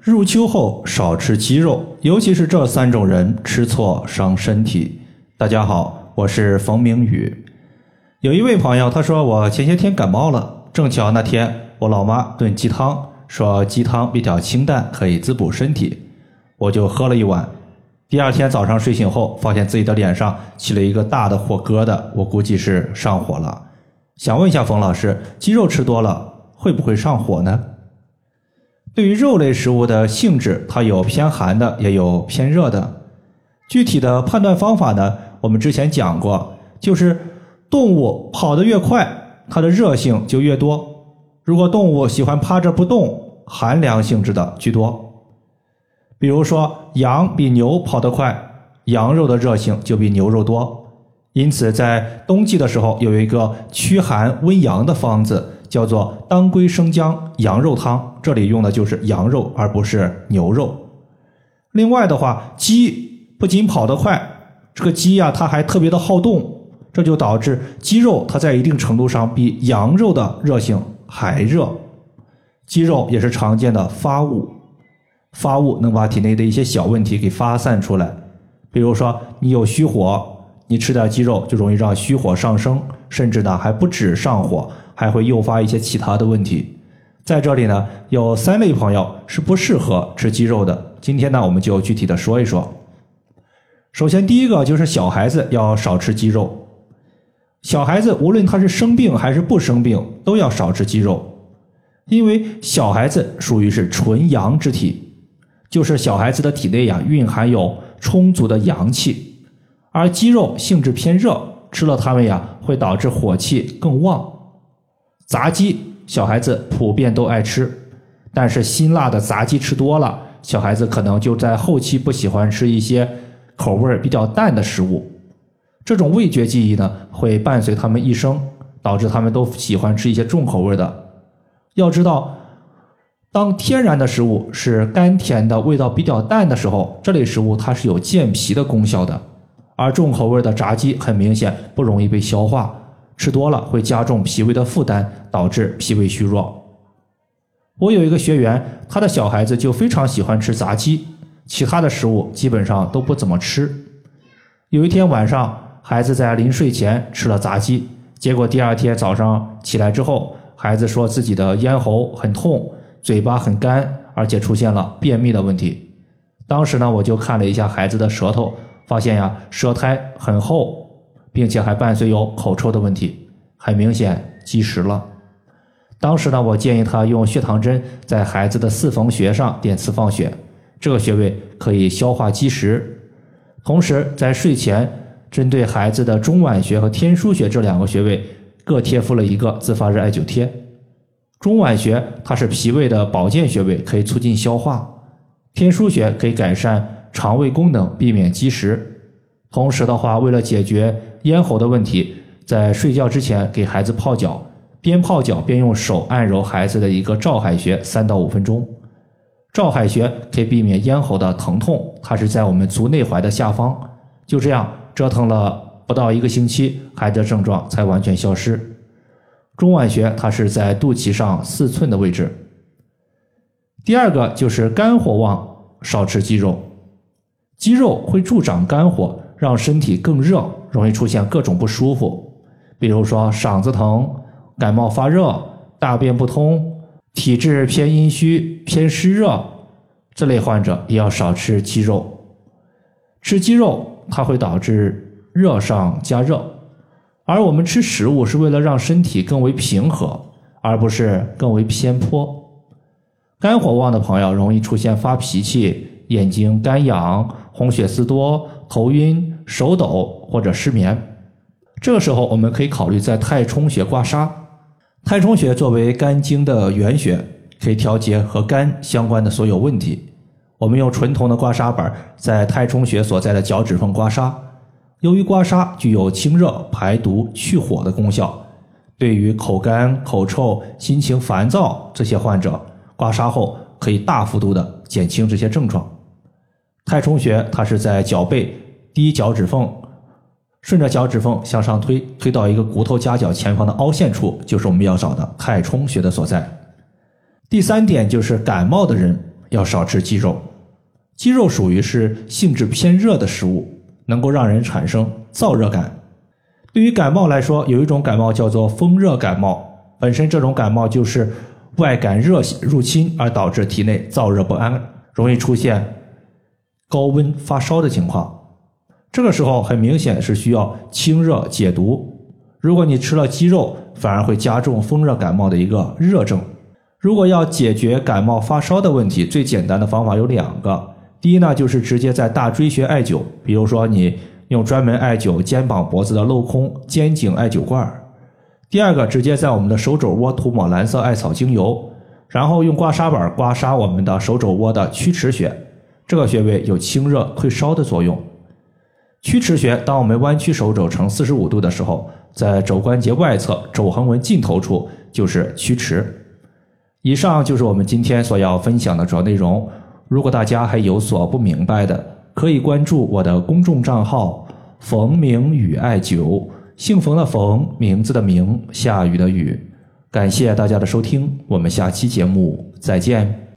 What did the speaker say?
入秋后少吃鸡肉，尤其是这三种人吃错伤身体。大家好，我是冯明宇。有一位朋友他说我前些天感冒了，正巧那天我老妈炖鸡汤，说鸡汤比较清淡，可以滋补身体，我就喝了一碗。第二天早上睡醒后，发现自己的脸上起了一个大的火疙瘩，我估计是上火了。想问一下冯老师，鸡肉吃多了会不会上火呢？对于肉类食物的性质，它有偏寒的，也有偏热的。具体的判断方法呢，我们之前讲过，就是动物跑得越快，它的热性就越多。如果动物喜欢趴着不动，寒凉性质的居多。比如说，羊比牛跑得快，羊肉的热性就比牛肉多。因此，在冬季的时候，有一个驱寒温阳的方子。叫做当归生姜羊肉汤，这里用的就是羊肉，而不是牛肉。另外的话，鸡不仅跑得快，这个鸡呀，它还特别的好动，这就导致鸡肉它在一定程度上比羊肉的热性还热。鸡肉也是常见的发物，发物能把体内的一些小问题给发散出来。比如说，你有虚火，你吃点鸡肉就容易让虚火上升，甚至呢还不止上火。还会诱发一些其他的问题，在这里呢，有三类朋友是不适合吃鸡肉的。今天呢，我们就具体的说一说。首先，第一个就是小孩子要少吃鸡肉。小孩子无论他是生病还是不生病，都要少吃鸡肉，因为小孩子属于是纯阳之体，就是小孩子的体内呀蕴含有充足的阳气，而鸡肉性质偏热，吃了它们呀会导致火气更旺。炸鸡小孩子普遍都爱吃，但是辛辣的炸鸡吃多了，小孩子可能就在后期不喜欢吃一些口味比较淡的食物。这种味觉记忆呢，会伴随他们一生，导致他们都喜欢吃一些重口味的。要知道，当天然的食物是甘甜的味道比较淡的时候，这类食物它是有健脾的功效的，而重口味的炸鸡很明显不容易被消化。吃多了会加重脾胃的负担，导致脾胃虚弱。我有一个学员，他的小孩子就非常喜欢吃炸鸡，其他的食物基本上都不怎么吃。有一天晚上，孩子在临睡前吃了炸鸡，结果第二天早上起来之后，孩子说自己的咽喉很痛，嘴巴很干，而且出现了便秘的问题。当时呢，我就看了一下孩子的舌头，发现呀，舌苔很厚。并且还伴随有口臭的问题，很明显积食了。当时呢，我建议他用血糖针在孩子的四缝穴上点刺放血，这个穴位可以消化积食。同时，在睡前针对孩子的中脘穴和天枢穴这两个穴位各贴敷了一个自发热艾灸贴。中脘穴它是脾胃的保健穴位，可以促进消化；天枢穴可以改善肠胃功能，避免积食。同时的话，为了解决咽喉的问题，在睡觉之前给孩子泡脚，边泡脚边用手按揉孩子的一个照海穴三到五分钟。照海穴可以避免咽喉的疼痛，它是在我们足内踝的下方。就这样折腾了不到一个星期，孩子的症状才完全消失。中脘穴它是在肚脐上四寸的位置。第二个就是肝火旺，少吃鸡肉，鸡肉会助长肝火。让身体更热，容易出现各种不舒服，比如说嗓子疼、感冒发热、大便不通、体质偏阴虚、偏湿热，这类患者也要少吃鸡肉。吃鸡肉它会导致热上加热，而我们吃食物是为了让身体更为平和，而不是更为偏颇。肝火旺的朋友容易出现发脾气、眼睛干痒、红血丝多。头晕、手抖或者失眠，这个时候我们可以考虑在太冲穴刮痧。太冲穴作为肝经的原穴，可以调节和肝相关的所有问题。我们用纯铜的刮痧板在太冲穴所在的脚趾缝刮痧，由于刮痧具有清热、排毒、去火的功效，对于口干、口臭、心情烦躁这些患者，刮痧后可以大幅度的减轻这些症状。太冲穴，它是在脚背第一脚趾缝，顺着脚趾缝向上推，推到一个骨头夹角前方的凹陷处，就是我们要找的太冲穴的所在。第三点就是感冒的人要少吃鸡肉。鸡肉属于是性质偏热的食物，能够让人产生燥热感。对于感冒来说，有一种感冒叫做风热感冒，本身这种感冒就是外感热入侵而导致体内燥热不安，容易出现高温发烧的情况。这个时候很明显是需要清热解毒。如果你吃了鸡肉，反而会加重风热感冒的一个热症。如果要解决感冒发烧的问题，最简单的方法有两个。第一呢，就是直接在大椎穴艾灸，比如说你用专门艾灸肩膀脖子的镂空肩颈艾灸罐儿。第二个，直接在我们的手肘窝涂抹蓝色艾草精油，然后用刮痧板刮痧我们的手肘窝的曲池穴，这个穴位有清热退烧的作用。曲池穴，当我们弯曲手肘成四十五度的时候，在肘关节外侧肘横纹尽头处就是曲池。以上就是我们今天所要分享的主要内容。如果大家还有所不明白的，可以关注我的公众账号“冯明宇艾灸”，姓冯的冯，名字的名，下雨的雨。感谢大家的收听，我们下期节目再见。